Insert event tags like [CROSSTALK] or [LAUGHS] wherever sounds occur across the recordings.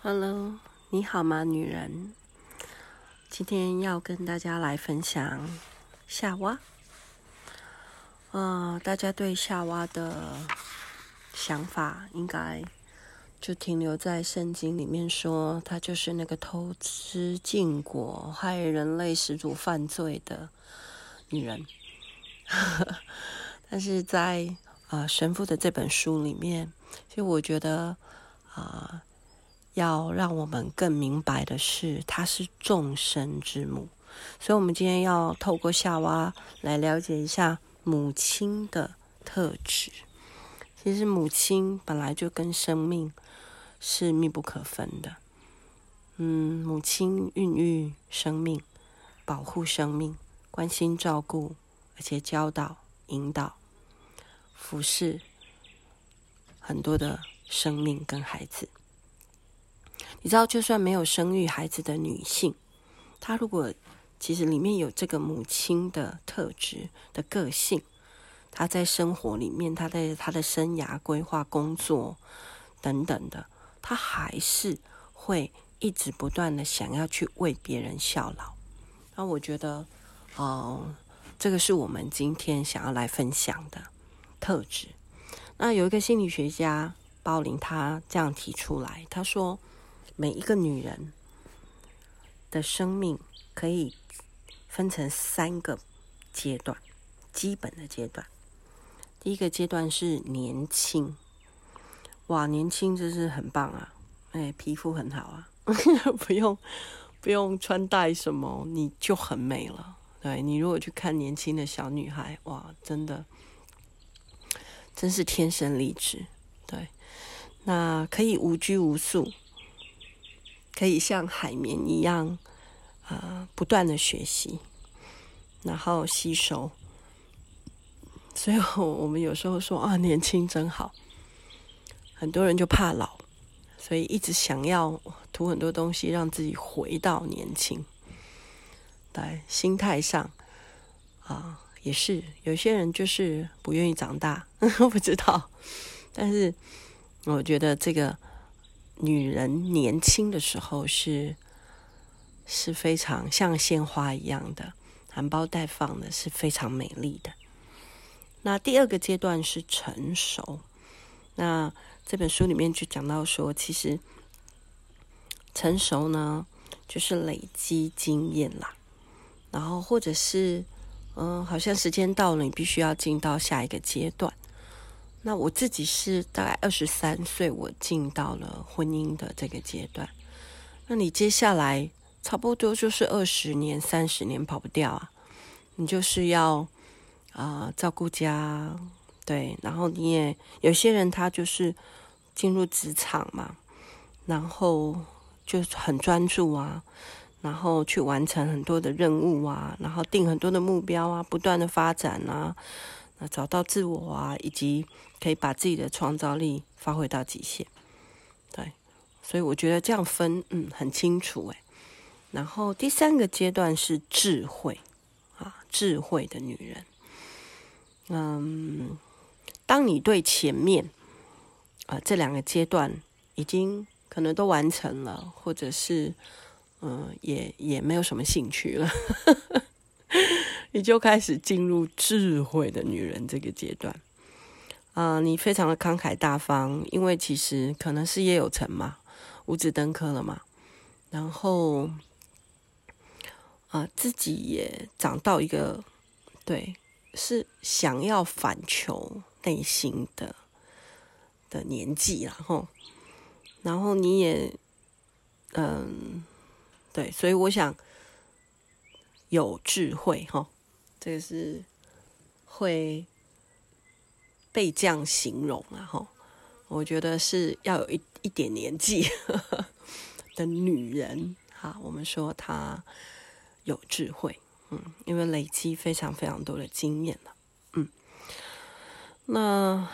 Hello，你好吗，女人？今天要跟大家来分享夏娃。啊、大家对夏娃的想法应该就停留在圣经里面说，她就是那个偷吃禁果、害人类始祖犯罪的女人。[LAUGHS] 但是在啊、神父的这本书里面，其实我觉得啊。要让我们更明白的是，她是众生之母，所以，我们今天要透过夏娃来了解一下母亲的特质。其实，母亲本来就跟生命是密不可分的。嗯，母亲孕育生命，保护生命，关心照顾，而且教导、引导、服侍很多的生命跟孩子。你知道，就算没有生育孩子的女性，她如果其实里面有这个母亲的特质的个性，她在生活里面，她在她的生涯规划、工作等等的，她还是会一直不断的想要去为别人效劳。那我觉得，哦、这个是我们今天想要来分享的特质。那有一个心理学家鲍林，他这样提出来，他说。每一个女人的生命可以分成三个阶段，基本的阶段。第一个阶段是年轻，哇，年轻真是很棒啊！哎，皮肤很好啊，[LAUGHS] 不用不用穿戴什么，你就很美了。对，你如果去看年轻的小女孩，哇，真的真是天生丽质。对，那可以无拘无束。可以像海绵一样，呃，不断的学习，然后吸收。所以我们有时候说啊，年轻真好。很多人就怕老，所以一直想要涂很多东西，让自己回到年轻。对，心态上啊，也是有些人就是不愿意长大，[LAUGHS] 不知道。但是我觉得这个。女人年轻的时候是是非常像鲜花一样的，含苞待放的，是非常美丽的。那第二个阶段是成熟。那这本书里面就讲到说，其实成熟呢，就是累积经验啦，然后或者是嗯，好像时间到了，你必须要进到下一个阶段。那我自己是大概二十三岁，我进到了婚姻的这个阶段。那你接下来差不多就是二十年、三十年跑不掉啊！你就是要啊、照顾家，对，然后你也有些人他就是进入职场嘛，然后就很专注啊，然后去完成很多的任务啊，然后定很多的目标啊，不断的发展啊。那找到自我啊，以及可以把自己的创造力发挥到极限，对，所以我觉得这样分，嗯，很清楚诶。然后第三个阶段是智慧啊，智慧的女人，嗯，当你对前面啊这两个阶段已经可能都完成了，或者是嗯，也也没有什么兴趣了。[LAUGHS] 你就开始进入智慧的女人这个阶段。啊、你非常的慷慨大方，因为其实可能事业有成嘛，五子登科了嘛，然后啊、自己也长到一个对，是想要反求内心的的年纪，然后，然后你也嗯，对，所以我想有智慧哈。这个是会被这样形容啊，哈，我觉得是要有一一点年纪 [LAUGHS] 的女人，哈，我们说她有智慧，嗯，因为累积非常非常多的经验了，嗯，那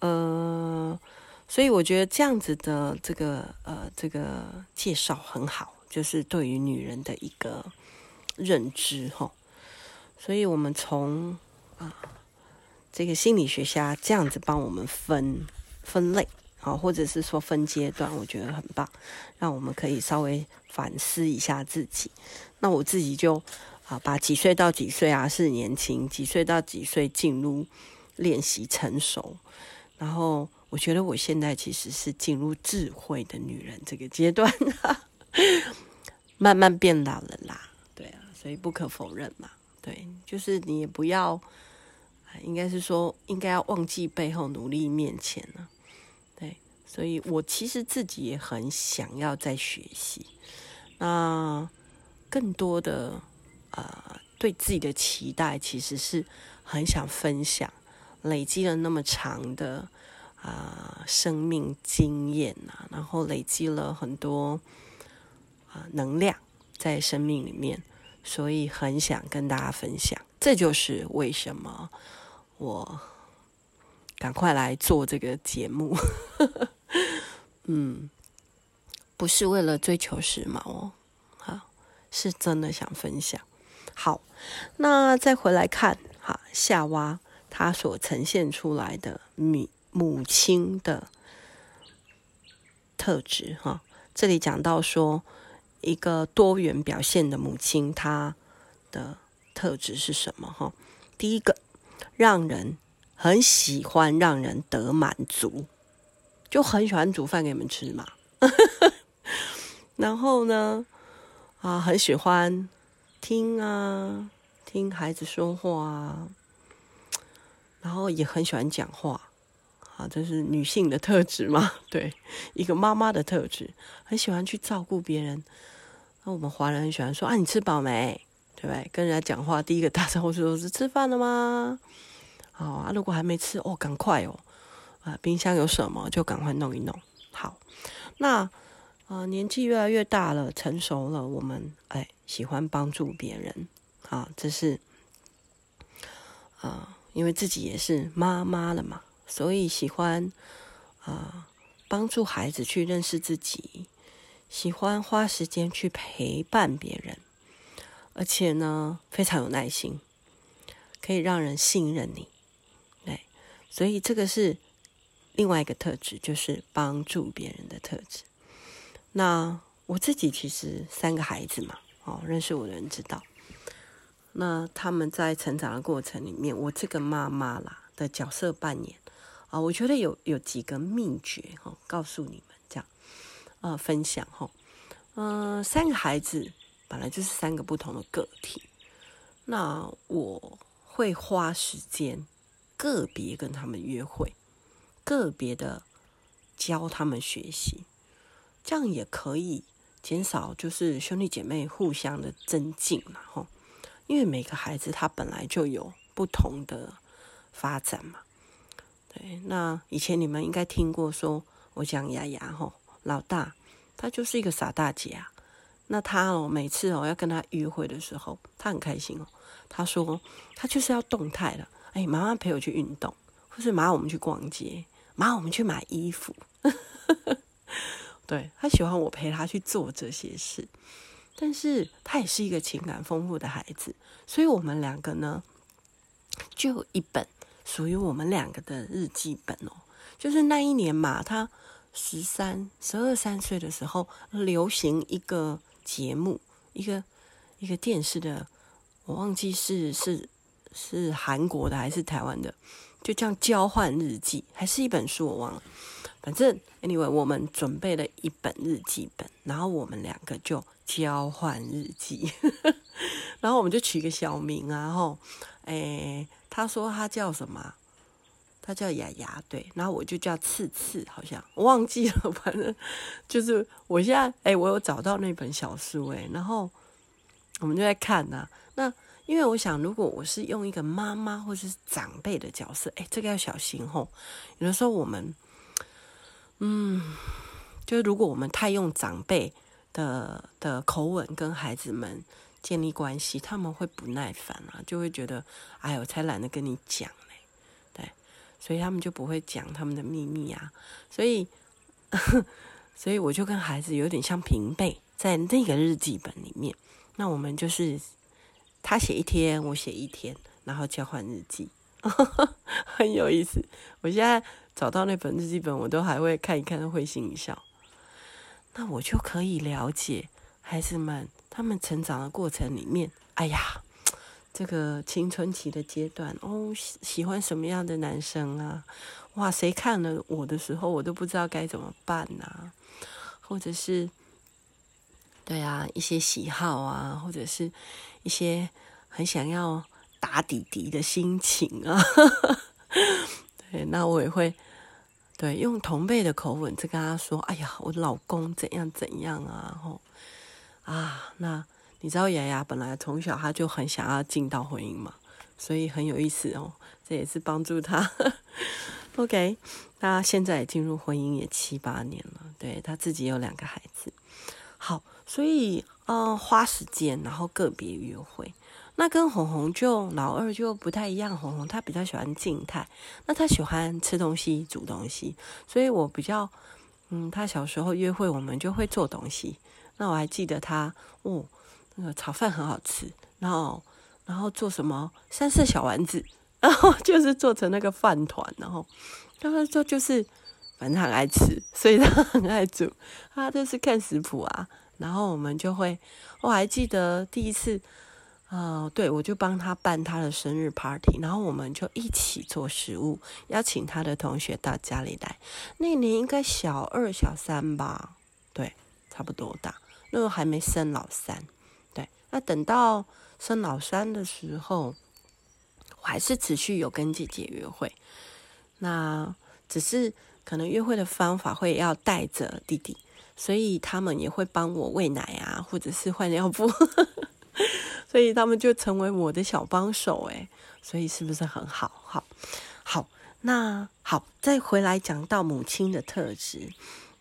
呃，所以我觉得这样子的这个呃这个介绍很好，就是对于女人的一个认知，哈。所以，我们从啊这个心理学家这样子帮我们分分类好，或者是说分阶段，我觉得很棒，让我们可以稍微反思一下自己。那我自己就啊，把几岁到几岁啊是年轻，几岁到几岁进入练习成熟，然后我觉得我现在其实是进入智慧的女人这个阶段，[LAUGHS] 慢慢变老了啦，所以不可否认嘛，对，就是你也不要，应该是说应该要忘记背后，努力面前呢。所以我其实自己也很想要再学习，那更多的啊、呃，对自己的期待其实是很想分享，累积了那么长的啊、生命经验啊，然后累积了很多啊、能量在生命里面，所以很想跟大家分享。这就是为什么我赶快来做这个节目。[LAUGHS] 嗯，不是为了追求时髦哦，好，是真的想分享。好，那再回来看哈，夏娃她所呈现出来的母母亲的特质哈，这里讲到说一个多元表现的母亲，她的特质是什么哈？第一个，让人很喜欢，让人得满足。就很喜欢煮饭给你们吃嘛，[LAUGHS] 然后呢，啊，很喜欢听啊，听孩子说话啊，然后也很喜欢讲话，啊，这是女性的特质嘛，[LAUGHS] 对，一个妈妈的特质，很喜欢去照顾别人。那我们华人很喜欢说啊，你吃饱没？对不对？跟人家讲话，第一个大声呼说是吃饭了吗？好啊，如果还没吃，哦，赶快哦。啊，冰箱有什么就赶快弄一弄。好，那呃年纪越来越大了，成熟了，我们哎喜欢帮助别人啊，这是啊，因为自己也是妈妈了嘛，所以喜欢啊帮助孩子去认识自己，喜欢花时间去陪伴别人，而且呢非常有耐心，可以让人信任你。对，所以这个是。另外一个特质就是帮助别人的特质。那我自己其实三个孩子嘛，哦，认识我的人知道。那他们在成长的过程里面，我这个妈妈啦的角色扮演啊，我觉得有有几个秘诀哈，告诉你们这样，呃，分享哈。嗯、三个孩子本来就是三个不同的个体，那我会花时间个别跟他们约会。个别的教他们学习，这样也可以减少就是兄弟姐妹互相的增进嘛，吼，因为每个孩子他本来就有不同的发展嘛。对，那以前你们应该听过说，我讲牙牙吼，老大他就是一个傻大姐啊。那他哦，每次哦要跟他约会的时候，他很开心哦。他说他就是要动态的，哎，妈妈陪我去运动，或是妈妈我们去逛街。妈，我们去买衣服。对，他喜欢我陪他去做这些事，但是他也是一个情感丰富的孩子，所以我们两个呢，就一本属于我们两个的日记本哦。就是那一年嘛，他十三、十二三岁的时候，流行一个节目，一个一个电视的，我忘记是是是韩国的还是台湾的。就这样交换日记，还是一本书，我忘了。反正 anyway，我们准备了一本日记本，然后我们两个就交换日记，[LAUGHS] 然后我们就取个小名啊，然后，诶，他说他叫什么？他叫雅雅，对，然后我就叫次次，好像忘记了，反正就是我现在，诶，我有找到那本小书，诶，然后我们就在看呐、啊，那。因为我想，如果我是用一个妈妈或是长辈的角色，哎，这个要小心吼。有的时候我们，嗯，就是如果我们太用长辈的的口吻跟孩子们建立关系，他们会不耐烦啊，就会觉得，哎呦，才懒得跟你讲，所以他们就不会讲他们的秘密啊。所以，[LAUGHS] 所以我就跟孩子有点像平辈，在那个日记本里面，那我们就是。他写一天，我写一天，然后交换日记，[LAUGHS] 很有意思。我现在找到那本日记本，我都还会看一看，会心一笑。那我就可以了解孩子们他们成长的过程里面，哎呀，这个青春期的阶段哦，喜欢什么样的男生啊？哇，谁看了我的时候，我都不知道该怎么办呐、或者是，对啊，一些喜好啊，或者是一些很想要打底底的心情啊。[LAUGHS] 对，那我也会。对，用同辈的口吻在跟他说：“哎呀，我老公怎样怎样啊？”吼啊，那你知道雅雅本来从小他就很想要进到婚姻嘛，所以很有意思哦。这也是帮助他。[LAUGHS] OK，那现在也进入婚姻也七八年了，对，他自己有两个孩子。好，所以嗯、花时间，然后个别约会。那跟红红就老二就不太一样，红红他比较喜欢静态，那他喜欢吃东西、煮东西，所以我比较，嗯，他小时候约会我们就会做东西。那我还记得他，哦，那个炒饭很好吃，然后然后做什么三色小丸子，然后 [LAUGHS] 就是做成那个饭团，然后他说就是反正很爱吃，所以他很爱煮，他就是看食谱啊，然后我们就会，我还记得第一次。哦，对，我就帮他办他的生日 party，然后我们就一起做食物，邀请他的同学到家里来。那年应该小二、小三吧，对，差不多大。那时候还没生老三，那等到生老三的时候，我还是持续有跟姐姐约会。那只是可能约会的方法会要带着弟弟，所以他们也会帮我喂奶啊，或者是换尿布。[LAUGHS] 所以他们就成为我的小帮手，诶，所以是不是很好？好，好，那好，再回来讲到母亲的特质。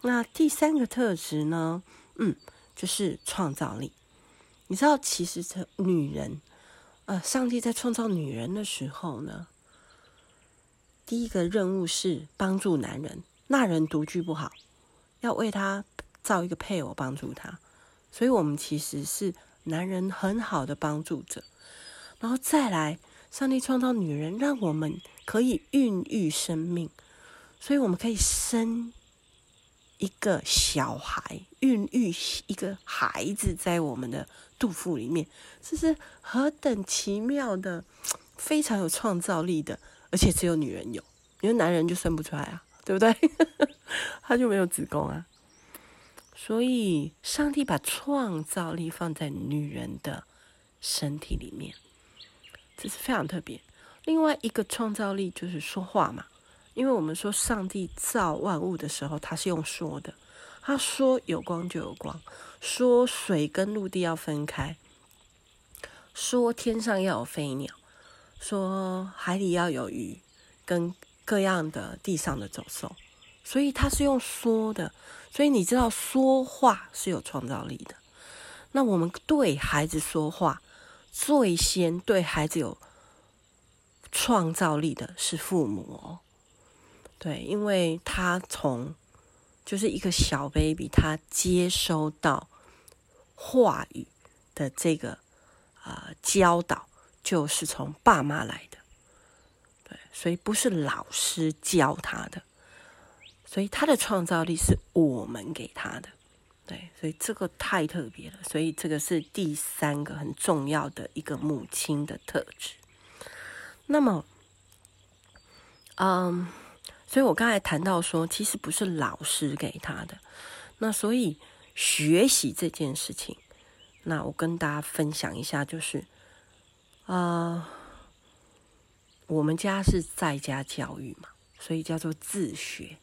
那第三个特质呢？嗯，就是创造力。你知道，其实这女人，呃，上帝在创造女人的时候呢，第一个任务是帮助男人。那人独居不好，要为他造一个配偶帮助他。所以我们其实是。男人很好的帮助者，然后再来，上帝创造女人，让我们可以孕育生命，所以我们可以生一个小孩，孕育一个孩子在我们的肚腹里面，这是何等奇妙的，非常有创造力的，而且只有女人有，因为男人就生不出来啊，[LAUGHS] 对不对？[LAUGHS] 他就没有子宫啊。所以，上帝把创造力放在女人的身体里面，这是非常特别。另外一个创造力就是说话嘛，因为我们说上帝造万物的时候，他是用说的，他说有光就有光，说水跟陆地要分开，说天上要有飞鸟，说海里要有鱼，跟各样的地上的走兽，所以他是用说的。所以你知道说话是有创造力的。那我们对孩子说话，最先对孩子有创造力的是父母哦。对，因为他从就是一个小 baby，他接收到话语的这个啊、教导，就是从爸妈来的。对，所以不是老师教他的。所以他的创造力是我们给他的，对，所以这个太特别了。所以这个是第三个很重要的一个母亲的特质。那么，嗯，所以我刚才谈到说，其实不是老师给他的。那所以学习这件事情，那我跟大家分享一下，就是，啊、呃，我们家是在家教育嘛，所以叫做自学。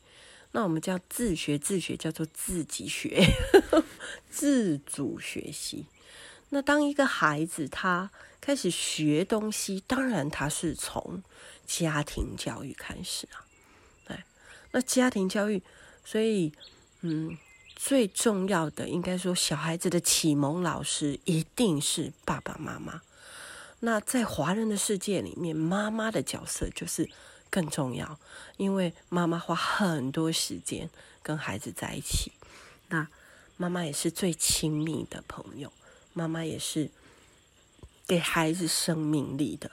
那我们叫自学，自学叫做自己学，[LAUGHS] 自主学习。那当一个孩子他开始学东西，当然他是从家庭教育开始啊。那家庭教育，所以嗯，最重要的应该说，小孩子的启蒙老师一定是爸爸妈妈。那在华人的世界里面，妈妈的角色就是。更重要，因为妈妈花很多时间跟孩子在一起，那妈妈也是最亲密的朋友，妈妈也是给孩子生命力的、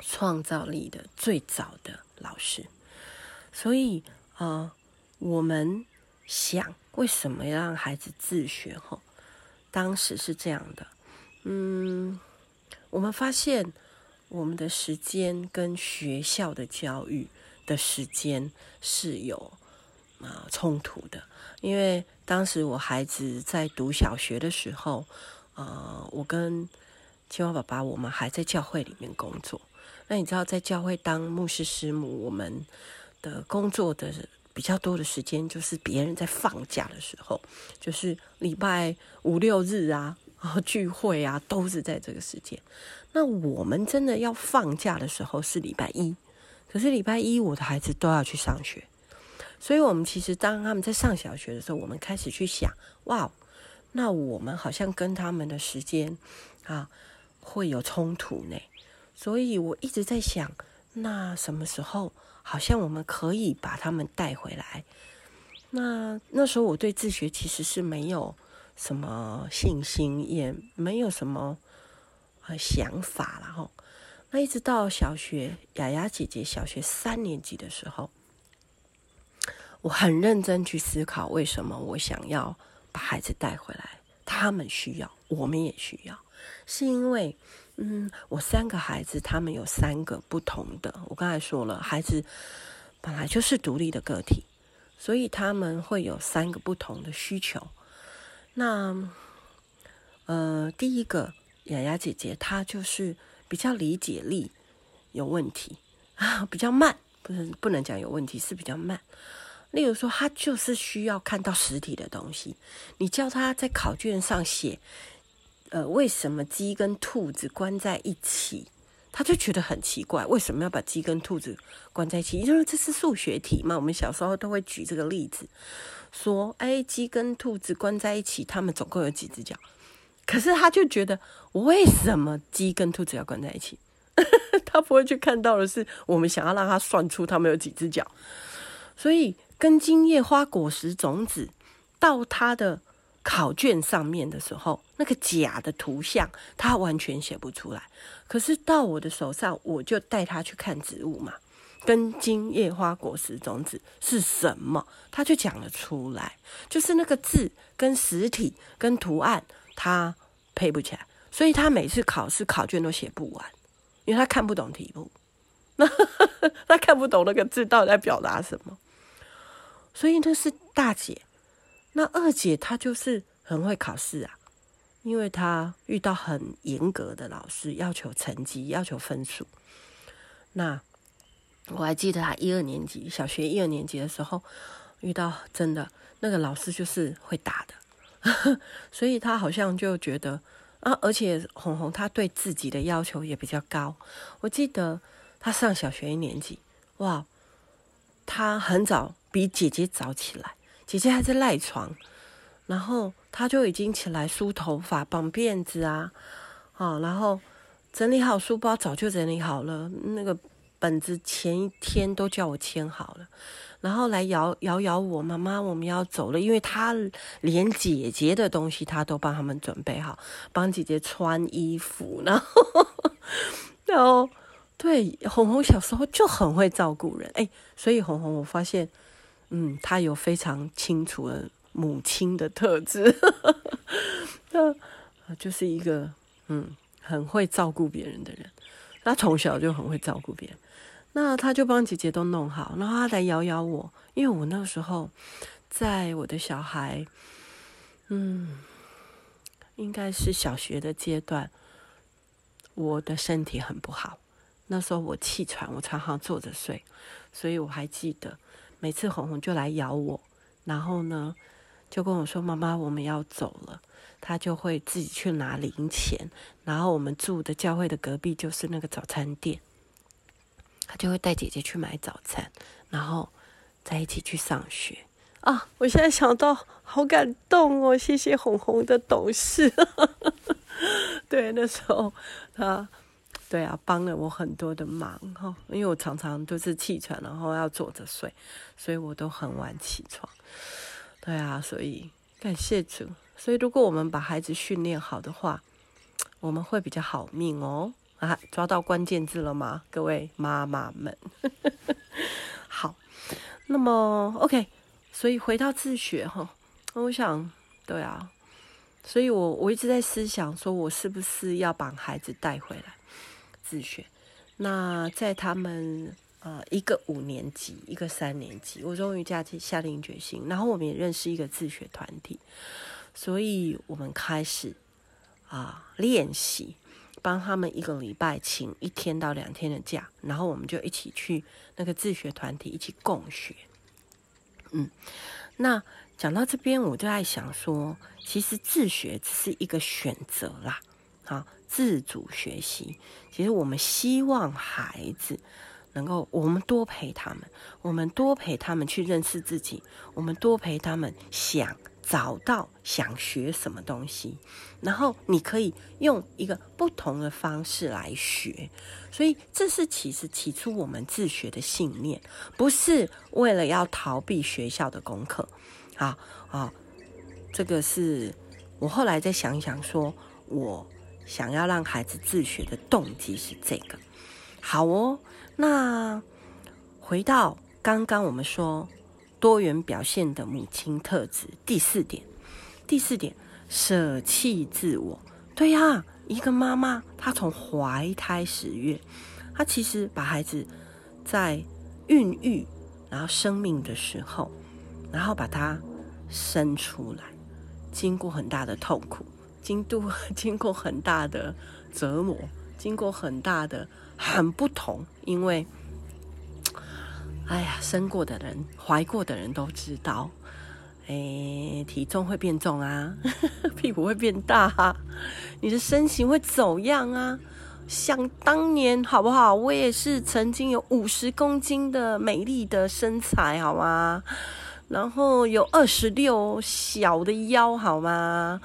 创造力的最早的老师。所以啊、呃，我们想为什么要让孩子自学？哈，当时是这样的，嗯，我们发现我们的时间跟学校的教育的时间是有啊、冲突的，因为当时我孩子在读小学的时候，啊、呃，我跟青蛙爸爸我们还在教会里面工作。那你知道，在教会当牧师师母，我们的工作的比较多的时间，就是别人在放假的时候，就是礼拜五六日啊，[LAUGHS] 然后聚会啊，都是在这个时间。那我们真的要放假的时候是礼拜一，可是礼拜一我的孩子都要去上学，所以我们其实当他们在上小学的时候，我们开始去想，哇，那我们好像跟他们的时间啊会有冲突呢。所以我一直在想，那什么时候好像我们可以把他们带回来？那那时候我对自学其实是没有什么信心，也没有什么呃想法了哈。那一直到小学雅雅姐姐小学三年级的时候，我很认真去思考，为什么我想要把孩子带回来？他们需要，我们也需要，是因为。嗯，我三个孩子，他们有三个不同的。我刚才说了，孩子本来就是独立的个体，所以他们会有三个不同的需求。那呃，第一个雅雅姐姐，她就是比较理解力有问题啊，比较慢，不是不能讲有问题，是比较慢。例如说，他就是需要看到实体的东西，你叫他在考卷上写。呃，为什么鸡跟兔子关在一起？他就觉得很奇怪，为什么要把鸡跟兔子关在一起？因为这是数学题嘛。我们小时候都会举这个例子，说：“哎，鸡跟兔子关在一起，它们总共有几只脚？”可是他就觉得，为什么鸡跟兔子要关在一起？[LAUGHS] 他不会去看到的是，我们想要让他算出它们有几只脚。所以，根茎叶花果实种子到他的。考卷上面的时候，那个假的图像他完全写不出来。可是到我的手上，我就带他去看植物嘛，根茎叶花果实种子是什么，他就讲了出来。就是那个字跟实体跟图案，他配不起来，所以他每次考试考卷都写不完，因为他看不懂题目，[LAUGHS] 那他看不懂那个字到底在表达什么。所以那是大姐。那二姐她就是很会考试啊，因为她遇到很严格的老师，要求成绩，要求分数。那我还记得她一二年级，小学一二年级的时候，遇到真的那个老师就是会打的，[LAUGHS] 所以她好像就觉得啊，而且红红她对自己的要求也比较高。我记得她上小学一年级，哇，她很早比姐姐早起来。姐姐还在赖床，然后她就已经起来梳头发、绑辫子啊，好，然后整理好书包，早就整理好了。那个本子前一天都叫我签好了，然后来摇摇摇我妈妈，我们要走了，因为她连姐姐的东西她都帮他们准备好，帮姐姐穿衣服，然后然后对红红小时候就很会照顾人，哎，所以红红我发现。嗯，他有非常清楚的母亲的特质，[LAUGHS] 那就是一个嗯很会照顾别人的人。他从小就很会照顾别人，那他就帮姐姐都弄好，然后他来咬咬我，因为我那时候在我的小孩，嗯，应该是小学的阶段，我的身体很不好，那时候我气喘，我常常坐着睡，所以我还记得。每次红红就来咬我，然后呢，就跟我说：“妈妈，我们要走了。”他就会自己去拿零钱，然后我们住的教会的隔壁就是那个早餐店，他就会带姐姐去买早餐，然后在一起去上学啊！我现在想到好感动哦，谢谢红红的懂事。[LAUGHS] 对，那时候他。对啊，帮了我很多的忙哈，因为我常常都是气喘，然后要坐着睡，所以我都很晚起床。对啊，所以感谢主。所以如果我们把孩子训练好的话，我们会比较好命哦。啊，抓到关键字了吗？各位妈妈们，[LAUGHS] 好，那么 OK，所以回到自学哈，我想，对啊，所以我我一直在思想，说我是不是要把孩子带回来自学？那在他们呃一个五年级，一个三年级，我终于下下定决心，然后我们也认识一个自学团体，所以我们开始啊练习。帮他们一个礼拜请一天到两天的假，然后我们就一起去那个自学团体一起共学。嗯，那讲到这边，我就在想说，其实自学只是一个选择啦，啊，自主学习。其实我们希望孩子能够，我们多陪他们，我们多陪他们去认识自己，我们多陪他们想。找到想学什么东西，然后你可以用一个不同的方式来学，所以这是其实起初我们自学的信念，不是为了要逃避学校的功课。啊啊，这个是我后来再想一想，说我想要让孩子自学的动机是这个。好哦，那回到刚刚我们说。多元表现的母亲特质，第四点，第四点，舍弃自我。对呀，一个妈妈，她从怀胎十月，她其实把孩子在孕育，然后生命的时候，然后把他生出来，经过很大的痛苦，经度 [LAUGHS] 经过很大的折磨，经过很大的很不同，因为。哎呀，生过的人、怀过的人都知道，哎，体重会变重啊，[LAUGHS] 屁股会变大，你的身形会走样啊。想当年，好不好？我也是曾经有五十公斤的美丽的身材，好吗？然后有二十六小的腰，好吗？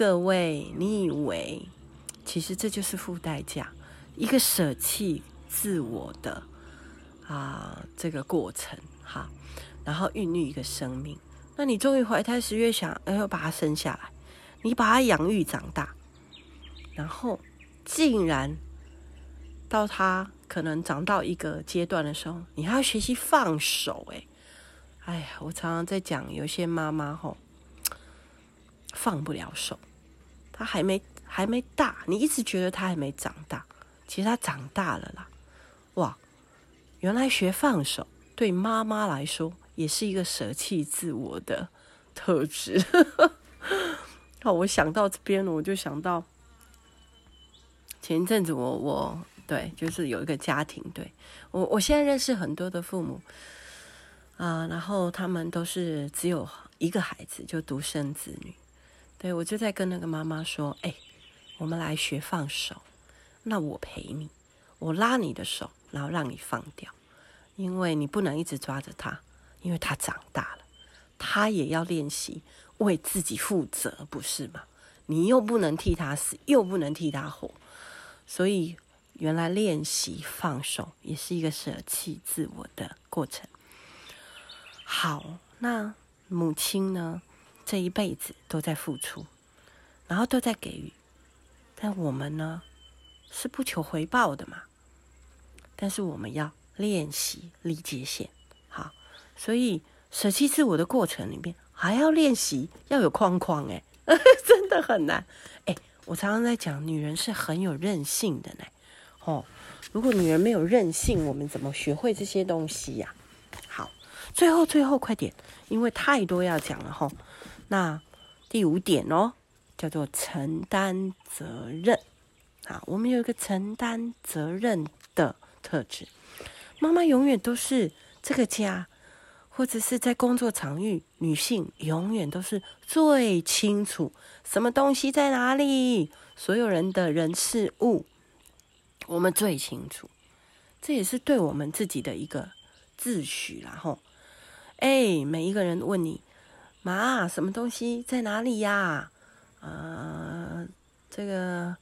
各位，你以为，其实这就是付代价，一个舍弃自我的。啊，这个过程哈，然后孕育一个生命，那你终于怀胎十月想，哎呦，把它生下来，你把它养育长大，然后竟然到他可能长到一个阶段的时候，你还要学习放手，哎，哎呀，我常常在讲，有些妈妈吼放不了手，他还没还没大，你一直觉得他还没长大，其实他长大了啦，哇！原来学放手对妈妈来说也是一个舍弃自我的特质。[LAUGHS] 好，我想到这边了，我就想到前一阵子我我对，就是有一个家庭，对，我我现在认识很多的父母啊，然后他们都是只有一个孩子，就独生子女。对，我就在跟那个妈妈说：“哎，我们来学放手，那我陪你，我拉你的手。”然后让你放掉，因为你不能一直抓着他，因为他长大了，他也要练习为自己负责，不是吗？你又不能替他死，又不能替他活，所以原来练习放手也是一个舍弃自我的过程。好，那母亲呢？这一辈子都在付出，然后都在给予，但我们呢，是不求回报的嘛？但是我们要练习立界线，好，所以舍弃自我的过程里面还要练习要有框框，哎，[LAUGHS] 真的很难，哎，我常常在讲，女人是很有韧性的呢，哦，如果女人没有韧性，我们怎么学会这些东西呀？好，最后最后快点，因为太多要讲了哈，那第五点哦，叫做承担责任，啊，我们有一个承担责任的。特质，妈妈永远都是这个家，或者是在工作场域，女性永远都是最清楚什么东西在哪里，所有人的人事物，我们最清楚。这也是对我们自己的一个自诩啦，吼。哎，每一个人问你，妈，什么东西在哪里呀？呃，这个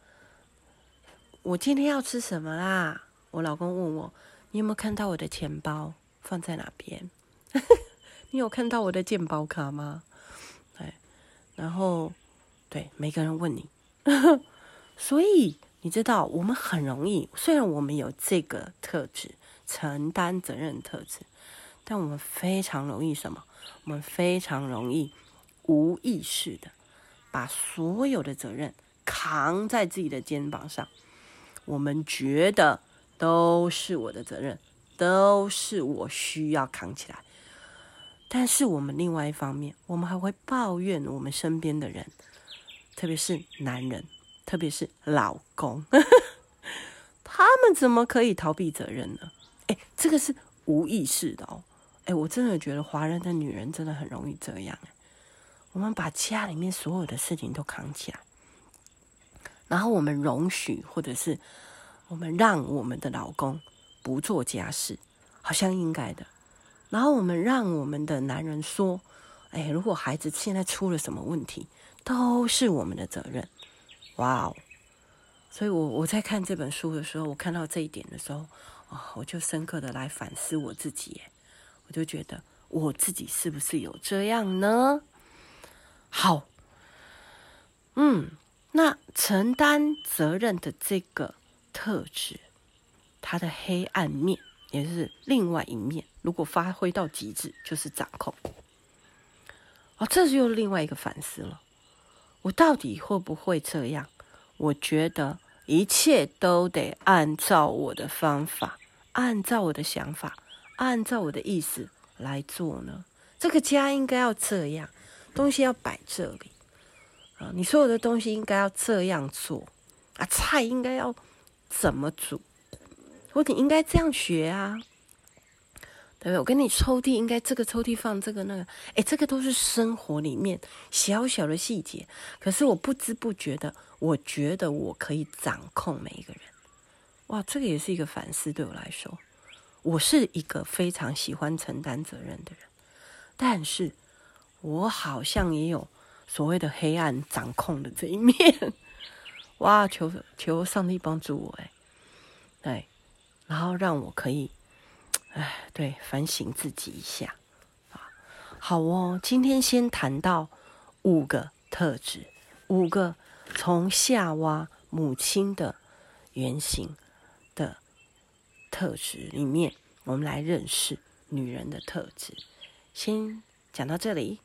我今天要吃什么啦？我老公问我：“你有没有看到我的钱包放在哪边？[LAUGHS] 你有看到我的健保卡吗？”对，然后对每个人问你，[LAUGHS] 所以你知道，我们很容易，虽然我们有这个特质，承担责任特质，但我们非常容易什么？我们非常容易无意识的把所有的责任扛在自己的肩膀上。我们觉得都是我的责任，都是我需要扛起来。但是我们另外一方面，我们还会抱怨我们身边的人，特别是男人，特别是老公，[LAUGHS] 他们怎么可以逃避责任呢？诶，这个是无意识的哦。诶，我真的觉得华人的女人真的很容易这样。我们把家里面所有的事情都扛起来，然后我们容许或者是我们让我们的老公不做家事，好像应该的。然后我们让我们的男人说：“哎，如果孩子现在出了什么问题，都是我们的责任。”哇哦！所以我我在看这本书的时候，我看到这一点的时候，哦，我就深刻的来反思我自己。我就觉得我自己是不是有这样呢？好，嗯，那承担责任的这个特质，它的黑暗面也是另外一面。如果发挥到极致，就是掌控。哦，这是又另外一个反思了。我到底会不会这样？我觉得一切都得按照我的方法，按照我的想法，按照我的意思来做呢。这个家应该要这样，东西要摆这里啊。你所有的东西应该要这样做啊，菜应该要怎么煮，或者你应该这样学啊。对不对？我跟你抽屉应该这个抽屉放这个那个，哎，这个都是生活里面小小的细节。可是我不知不觉的，我觉得我可以掌控每一个人。哇，这个也是一个反思对我来说。我是一个非常喜欢承担责任的人，但是我好像也有所谓的黑暗掌控的这一面。[LAUGHS] 哇，求求上帝帮助我哎，对，然后让我可以。哎，对，反省自己一下啊。好哦，今天先谈到五个特质，五个从夏娃母亲的原型的特质里面，我们来认识女人的特质。先讲到这里。